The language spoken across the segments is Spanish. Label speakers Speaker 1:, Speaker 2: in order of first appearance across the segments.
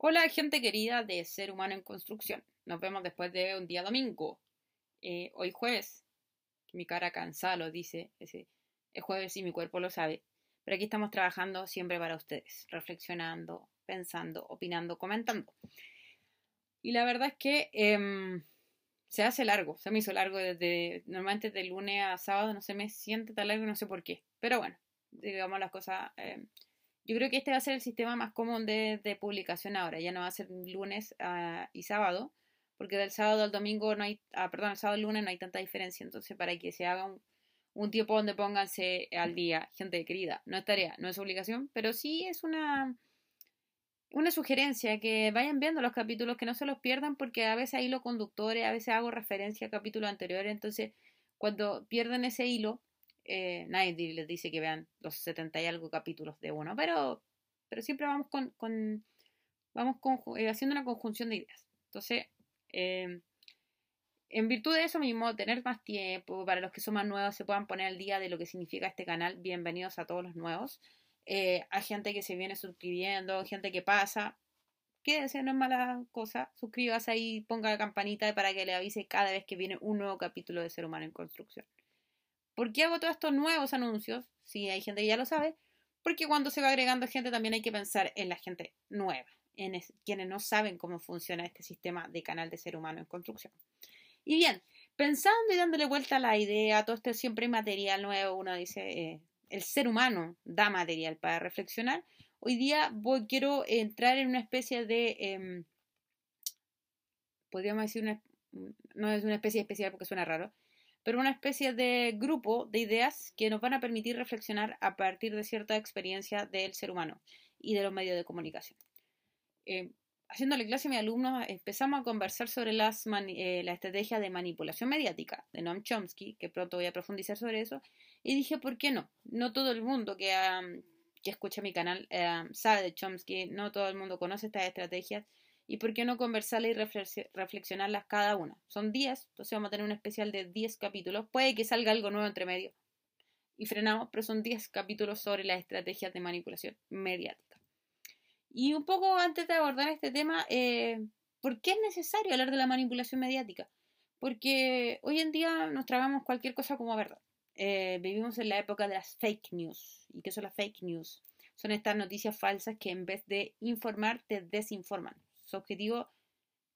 Speaker 1: Hola gente querida de Ser Humano en Construcción. Nos vemos después de un día domingo. Eh, hoy jueves. Mi cara cansada lo dice. Es, jueves y mi cuerpo lo sabe. Pero aquí estamos trabajando siempre para ustedes. Reflexionando, pensando, opinando, comentando. Y la verdad es que em, se hace largo. Se me hizo largo desde... Normalmente de lunes a sábado no se me siente tan largo no sé por qué. Pero bueno, digamos las cosas... Em, yo creo que este va a ser el sistema más común de, publicación ahora. Ya no va a ser lunes ah, y sábado, porque del sábado al domingo no hay, ah, perdón, el sábado al lunes no hay tanta diferencia. Entonces, para que se haga un, tiempo donde pónganse al día, gente querida, no es tarea, no es obligación, pero sí es una, una sugerencia que vayan viendo los capítulos, que no se los pierdan, porque a veces hay hilo conductores, a veces hago referencia a capítulos anteriores. Entonces, cuando pierden ese hilo, eh, nadie les dice que vean los 70 y algo capítulos de uno, pero, pero siempre vamos con, vamos eh, haciendo una conjunción de ideas. Entonces, em, en virtud de eso mismo, tener más tiempo, para los que son más nuevos se puedan poner al día de lo que significa este canal, bienvenidos a todos los nuevos. Eh, hay gente que se viene suscribiendo, gente que pasa. Quédense, no es mala cosa. Suscríbase ahí, ponga la campanita para que le avise cada vez que viene un nuevo capítulo de Ser Humano en Construcción. ¿Por qué hago todos estos nuevos anuncios? Si hay gente que ya lo sabe. Porque cuando se va agregando gente también hay que pensar en la gente nueva, en quienes no saben cómo funciona este sistema de canal de ser humano en construcción. Y bien, pensando y dándole vuelta a la idea, todo esto siempre material nuevo, uno dice, eh, el ser humano da material para reflexionar. Hoy día voy, quiero entrar en una especie de, em, podríamos decir, una, no es una especie especial porque suena raro, pero una especie de grupo de ideas que nos van a permitir reflexionar a partir de cierta experiencia del ser humano y de los medios de comunicación. Eh, haciéndole clase a mis alumnos, empezamos a conversar sobre eh, la estrategia de manipulación mediática de Noam Chomsky, que pronto voy a profundizar sobre eso, y dije, ¿por qué no? No todo el mundo que, que escucha mi canal eh, sabe de Chomsky, no todo el mundo conoce estas estrategias, ¿Y por qué no conversarlas y reflexionarlas cada una? Son 10, entonces vamos a tener un especial de 10 capítulos. Puede que salga algo nuevo entre medio. Y frenamos, pero son 10 capítulos sobre las estrategias de manipulación mediática. Y un poco antes de abordar este tema, eh, ¿por qué es necesario hablar de la manipulación mediática? Porque hoy en día nos tragamos cualquier cosa como verdad. Eh, vivimos en la época de las fake news. ¿Y qué son las fake news? Son estas noticias falsas que en vez de informar te desinforman. Su objetivo,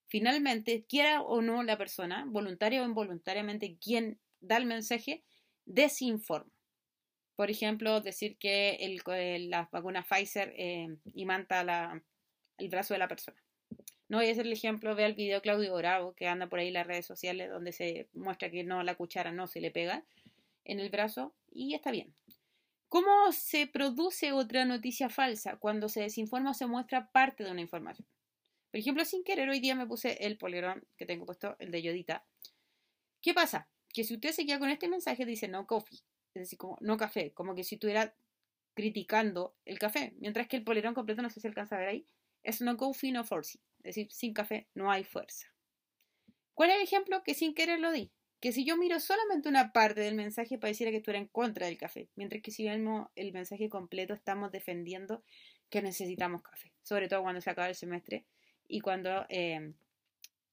Speaker 1: finalmente, quiera o no la persona, voluntaria o involuntariamente, quien da el mensaje, desinforma. Por ejemplo, decir que el, la vacuna Pfizer eh, imanta la, el brazo de la persona. No voy a hacer el ejemplo, ve el video Claudio Bravo, que anda por ahí en las redes sociales, donde se muestra que no, la cuchara no se le pega en el brazo, y está bien. ¿Cómo se produce otra noticia falsa? Cuando se desinforma o se muestra parte de una información. Por ejemplo, sin querer, hoy día me puse el polerón que tengo puesto, el de Yodita. ¿Qué pasa? Que si usted se queda con este mensaje, dice no coffee, es decir, como no café, como que si estuviera criticando el café, mientras que el polerón completo, no sé si alcanza a ver ahí, es no coffee, no force, es decir, sin café no hay fuerza. ¿Cuál es el ejemplo? Que sin querer lo di. Que si yo miro solamente una parte del mensaje, pareciera que estuviera en contra del café, mientras que si vemos el mensaje completo, estamos defendiendo que necesitamos café, sobre todo cuando se acaba el semestre y cuando eh,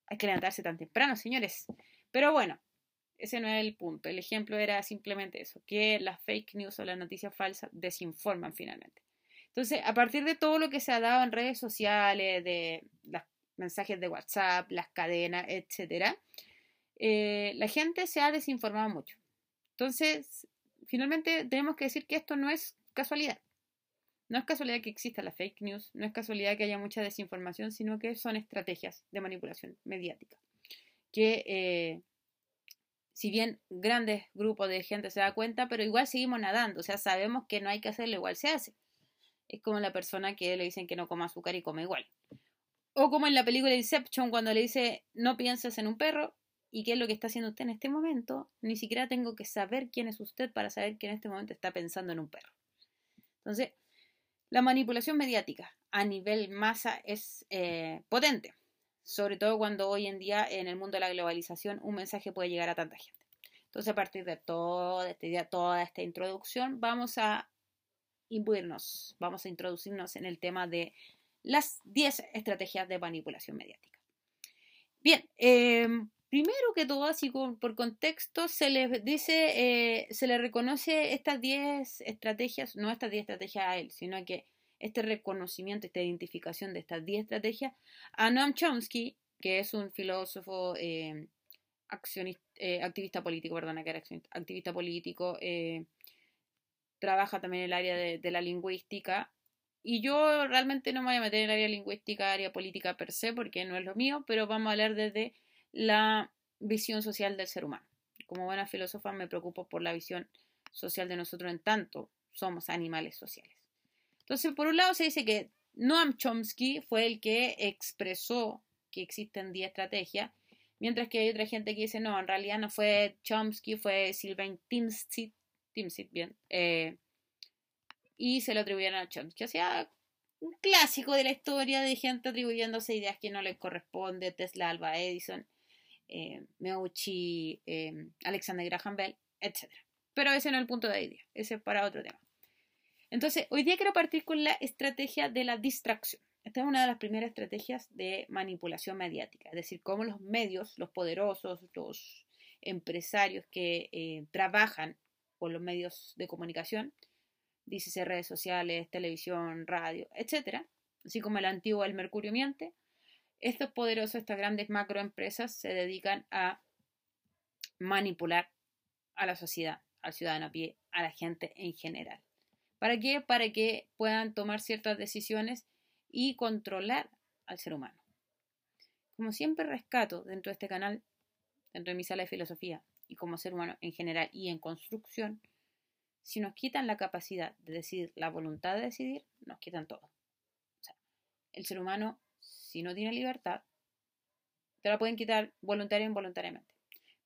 Speaker 1: hay que levantarse tan temprano, señores. Pero bueno, ese no es el punto. El ejemplo era simplemente eso, que las fake news o las noticias falsas desinforman finalmente. Entonces, a partir de todo lo que se ha dado en redes sociales, de los mensajes de WhatsApp, las cadenas, etc., eh, la gente se ha desinformado mucho. Entonces, finalmente tenemos que decir que esto no es casualidad. No es casualidad que exista la fake news, no es casualidad que haya mucha desinformación, sino que son estrategias de manipulación mediática. Que eh, si bien grandes grupos de gente se da cuenta, pero igual seguimos nadando, o sea, sabemos que no hay que hacerlo, igual se hace. Es como la persona que le dicen que no coma azúcar y come igual. O como en la película Inception, cuando le dice no pienses en un perro, ¿y qué es lo que está haciendo usted en este momento? Ni siquiera tengo que saber quién es usted para saber que en este momento está pensando en un perro. Entonces, la manipulación mediática a nivel masa es eh, potente, sobre todo cuando hoy en día en el mundo de la globalización un mensaje puede llegar a tanta gente. Entonces, a partir de toda esta toda esta introducción, vamos a imbuirnos, vamos a introducirnos en el tema de las 10 estrategias de manipulación mediática. Bien, em, primero que todo, así por contexto, se le dice, eh, se le reconoce estas 10 estrategias, no estas 10 estrategias a él, sino que este reconocimiento, esta identificación de estas 10 estrategias a Noam Chomsky, que es un filósofo em, eh, activista político, perdona, que era activista político, eh, trabaja también en el área de, la lingüística. Y yo realmente no me voy a meter en el área lingüística, área política per se, porque no es lo mío, pero vamos a hablar desde la visión social del ser humano. Como buena filósofa me preocupo por la visión social de nosotros en tanto somos animales sociales. Entonces, por un lado se dice que Noam Chomsky fue el que expresó que existen 10 estrategias, mientras que hay otra gente que dice, no, en realidad no fue Chomsky, fue Sylvain Timsit, bien, eh, y se lo atribuyeron a Chomsky. O sea, un clásico de la historia de gente atribuyéndose ideas que no le corresponde, Tesla, Alba Edison, eh, Meucci, eh, Alexander Graham Bell, etc. Pero ese no es el punto de idea, ese es para otro tema. Entonces, hoy día quiero partir con la estrategia de la distracción. Esta es una de las primeras estrategias de manipulación mediática, es decir, cómo los medios, los poderosos, los empresarios que eh, trabajan con los medios de comunicación, dícese redes sociales, televisión, radio, etc., así como el antiguo El Mercurio Miente, estos poderosos, estas grandes macroempresas se dedican a manipular a la sociedad, al ciudadano a pie, a la gente en general. ¿Para qué? Para que puedan tomar ciertas decisiones y controlar al ser humano. Como siempre rescato dentro de este canal, dentro de mi sala de filosofía y como ser humano en general y en construcción, si nos quitan la capacidad de decidir, la voluntad de decidir, nos quitan todo. El ser humano, si no tiene libertad, te la pueden quitar voluntaria o involuntariamente.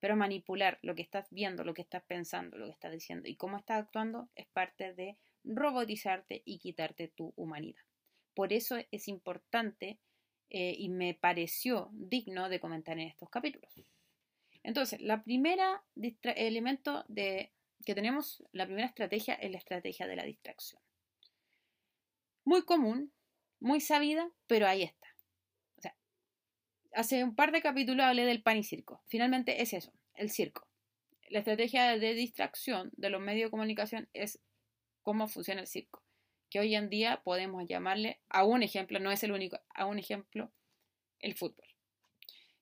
Speaker 1: Pero manipular lo que estás viendo, lo que estás pensando, lo que estás diciendo y cómo estás actuando es parte de robotizarte y quitarte tu humanidad. Por eso es importante eh, y me pareció digno de comentar en estos capítulos. Entonces, la primera elemento de, que tenemos, la primera estrategia es la estrategia de la distracción. Muy común, muy sabida, pero ahí está. Hace un par de capítulos hablé del pan y circo. Finalmente es eso, el circo. La estrategia de distracción de los medios de comunicación es cómo funciona el circo que hoy en día podemos llamarle a un ejemplo, no es el único, a un ejemplo, el fútbol.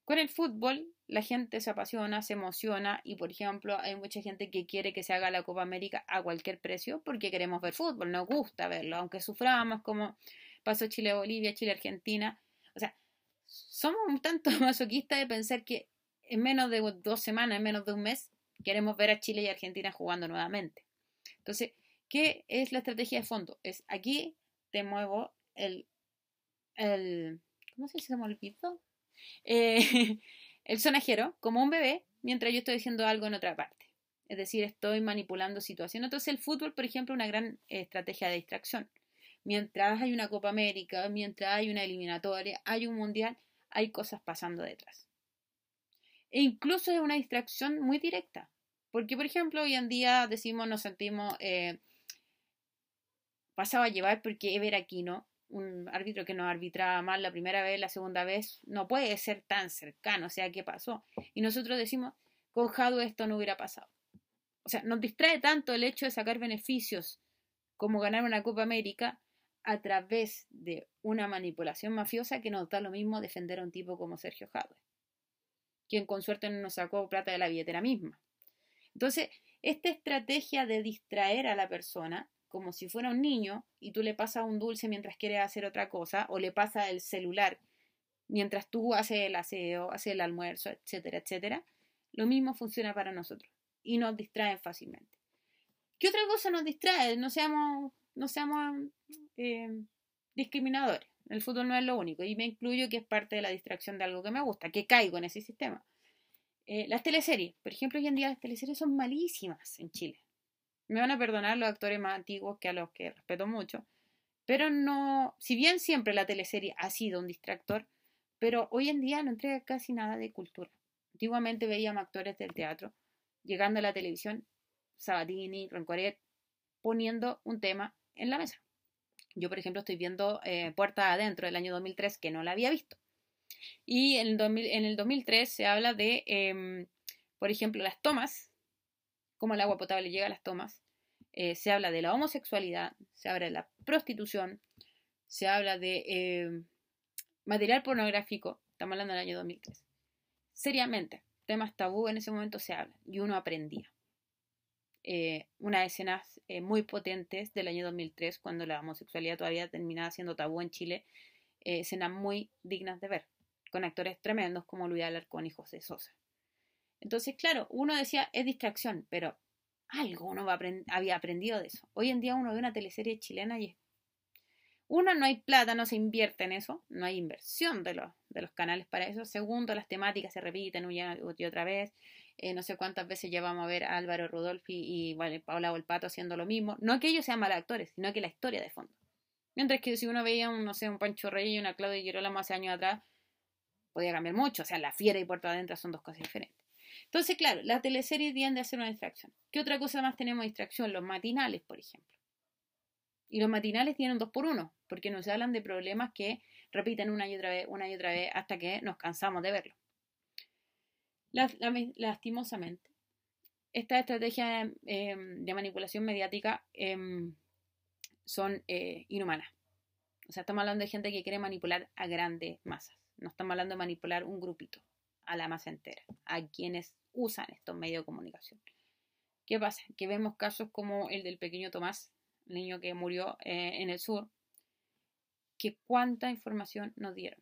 Speaker 1: Con el fútbol la gente se apasiona, se emociona y por ejemplo hay mucha gente que quiere que se haga la Copa América a cualquier precio porque queremos ver fútbol, nos gusta verlo, aunque suframos como pasó Chile-Bolivia, Chile-Argentina. O sea, somos un tanto masoquistas de pensar que en menos de dos semanas, en menos de un mes, queremos ver a Chile y Argentina jugando nuevamente. Entonces, ¿Qué es la estrategia de fondo? Es aquí te muevo el, el ¿cómo se llama el Eh, el sonajero como un bebé mientras yo estoy diciendo algo en otra parte. Es decir, estoy manipulando situaciones. Entonces el fútbol, por ejemplo, es una gran estrategia de distracción. Mientras hay una Copa América, mientras hay una eliminatoria, hay un mundial, hay cosas pasando detrás. E incluso es una distracción muy directa. Porque, por ejemplo, hoy en día decimos, nos sentimos eh, pasaba a llevar porque Ever Aquino, un árbitro que nos arbitraba mal la primera vez, la segunda vez, no puede ser tan cercano, o sea, ¿qué pasó? Y nosotros decimos, con Jado esto no hubiera pasado. O sea, nos distrae tanto el hecho de sacar beneficios como ganar una Copa América a través de una manipulación mafiosa que nos da lo mismo defender a un tipo como Sergio Jadwe, quien con suerte no nos sacó plata de la billetera misma. Entonces, esta estrategia de distraer a la persona como si fuera un niño y tú le pasas un dulce mientras quiere hacer otra cosa o le pasas el celular mientras tú haces el aseo, haces el almuerzo, etcétera, etcétera, lo mismo funciona para nosotros y nos distraen fácilmente. ¿Qué otra cosa nos distrae? No seamos, no seamos eh, discriminadores. El fútbol no es lo único y me incluyo que es parte de la distracción de algo que me gusta, que caigo en ese sistema. Eh, las teleseries, por ejemplo, hoy en día las teleseries son malísimas en Chile. Me van a perdonar los actores más antiguos que a los que respeto mucho. Pero no, si bien siempre la teleserie ha sido un distractor, pero hoy en día no entrega casi nada de cultura. Antiguamente veíamos actores del teatro llegando a la televisión, Sabatini, Roncoret, poniendo un tema en la mesa. Yo, por ejemplo, estoy viendo eh, Puerta Adentro del año 2003, que no la había visto. Y en el, en el 2003 se habla de, em, por ejemplo, las tomas, cómo el agua potable llega a las tomas. Eh, se habla de la homosexualidad, se habla de la prostitución, se habla de em, material pornográfico, estamos hablando del año 2003. Seriamente, temas tabú en ese momento se hablan y uno aprendía. Eh, unas escenas eh, muy potentes del año 2003, cuando la homosexualidad todavía terminaba siendo tabú en Chile, eh, escenas muy dignas de ver, con actores tremendos como Luis Alarcón y José Sosa. Entonces, claro, uno decía, es distracción, pero algo uno había aprendido de eso. Hoy en día uno ve una teleserie chilena y uno, no hay plata, no se invierte en eso, no hay inversión de los, de los canales para eso. Segundo, las temáticas se repiten una y otra vez. Eh, no sé cuántas veces llevamos a ver a Álvaro Rudolfi y vale, Paula Volpato haciendo lo mismo. No que ellos sean mal actores, sino que la historia de fondo. Mientras que si uno veía, un, no sé, un Pancho Rey y una Claudia Girolamo hace años atrás, podía cambiar mucho. O sea, la fiera y Puerto Adentro son dos cosas diferentes. Entonces, claro, la teleserie tiende a ser una distracción. ¿Qué otra cosa más tenemos distracción? Los matinales, por ejemplo. Y los matinales tienen dos por uno, porque nos hablan de problemas que repiten una y otra vez, una y otra vez, hasta que nos cansamos de verlo. Lastimosamente, estas estrategias em, de manipulación mediática em, son eh, inhumanas. O sea, estamos hablando de gente que quiere manipular a grandes masas. No estamos hablando de manipular un grupito, a la masa entera, a quienes usan estos medios de comunicación. ¿Qué pasa? Que vemos casos como el del pequeño Tomás, niño que murió eh, en el sur, que cuánta información nos dieron.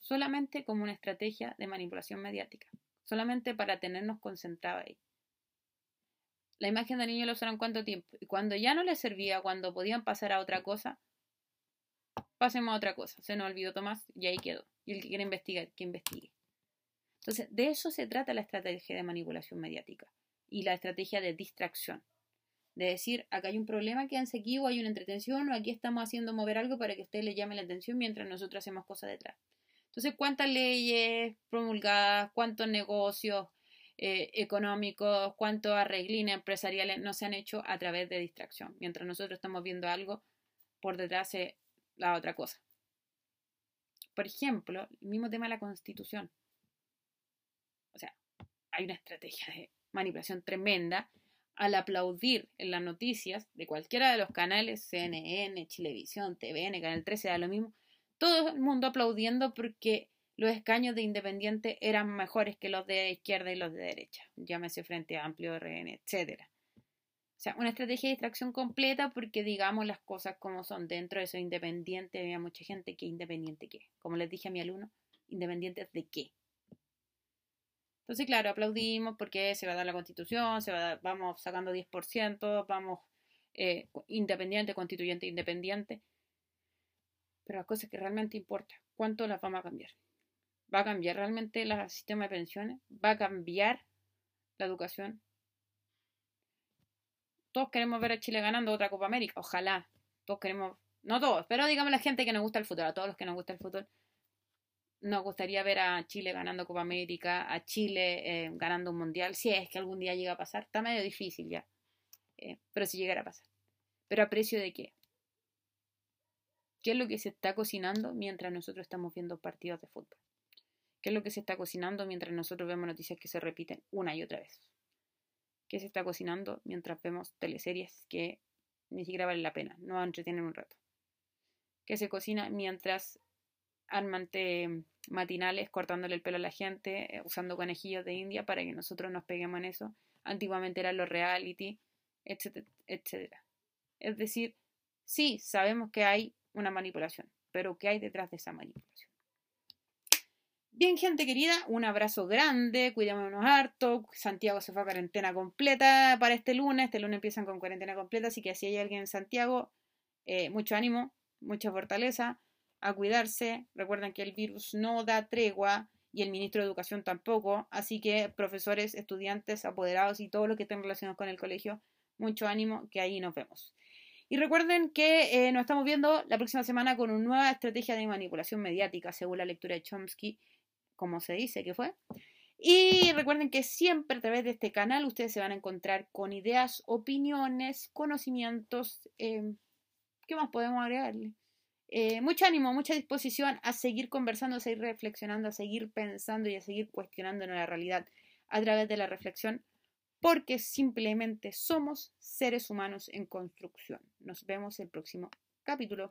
Speaker 1: Solamente como una estrategia de manipulación mediática, solamente para tenernos concentrados ahí. La imagen del niño lo usaron cuánto tiempo. Y cuando ya no les servía, cuando podían pasar a otra cosa, pasemos a otra cosa. Se nos olvidó Tomás y ahí quedó. Y el que quiere investigar, que investigue. Entonces, de eso se trata la estrategia de manipulación mediática y la estrategia de distracción de decir, acá hay un problema, quédense aquí, o hay una entretención, o aquí estamos haciendo mover algo para que usted le llame la atención mientras nosotros hacemos cosas detrás. Entonces, ¿cuántas leyes promulgadas, cuántos negocios eh, económicos, cuántos arreglines empresariales no se han hecho a través de distracción? Mientras nosotros estamos viendo algo, por detrás se la otra cosa. Por ejemplo, el mismo tema de la constitución. O sea, hay una estrategia de manipulación tremenda al aplaudir en las noticias de cualquiera de los canales, CNN, Chilevisión, TVN, Canal 13, da lo mismo, todo el mundo aplaudiendo porque los escaños de Independiente eran mejores que los de izquierda y los de derecha, llámese Frente Amplio, RN, etc. O sea, una estrategia de distracción completa porque digamos las cosas como son. Dentro de eso independiente había mucha gente que independiente qué. Como les dije a mi alumno, independientes de qué. Entonces, claro, aplaudimos porque se va a dar la constitución, se va vamos sacando 10%, vamos eh, independiente, constituyente, independiente. Pero la cosa que realmente importa, ¿cuánto las vamos a cambiar? ¿Va a cambiar realmente el sistema de pensiones? ¿Va a cambiar la educación? Todos queremos ver a Chile ganando otra Copa América, ojalá. Todos queremos, no todos, pero digamos la gente que nos gusta el fútbol, a todos los que nos gusta el fútbol, nos gustaría ver a Chile ganando Copa América, a Chile eh, ganando un mundial, si es que algún día llega a pasar. Está medio difícil ya, eh, pero si llegara a pasar. ¿Pero a precio de qué? ¿Qué es lo que se está cocinando mientras nosotros estamos viendo partidos de fútbol? ¿Qué es lo que se está cocinando mientras nosotros vemos noticias que se repiten una y otra vez? ¿Qué se está cocinando mientras vemos teleseries que ni siquiera valen la pena, no entretienen un rato? ¿Qué se cocina mientras armante matinales cortándole el pelo a la gente, eh, usando conejillos de India para que nosotros nos peguemos en eso. Antiguamente eran los reality, etcétera, etcétera. Es decir, sí, sabemos que hay una manipulación, pero ¿qué hay detrás de esa manipulación? Bien, gente querida, un abrazo grande, cuidémonos harto. Santiago se fue a cuarentena completa para este lunes. Este lunes empiezan con cuarentena completa, así que si hay alguien en Santiago, eh, mucho ánimo, mucha fortaleza a cuidarse. Recuerden que el virus no da tregua y el ministro de Educación tampoco. Así que profesores, estudiantes, apoderados y todo lo que estén relacionados con el colegio, mucho ánimo, que ahí nos vemos. Y recuerden que eh, nos estamos viendo la próxima semana con una nueva estrategia de manipulación mediática, según la lectura de Chomsky, como se dice que fue. Y recuerden que siempre a través de este canal ustedes se van a encontrar con ideas, opiniones, conocimientos, eh, ¿Qué más podemos agregarle? Eh, mucho ánimo, mucha disposición a seguir conversando, a seguir reflexionando, a seguir pensando y a seguir cuestionando la realidad a través de la reflexión, porque simplemente somos seres humanos en construcción. Nos vemos el próximo capítulo.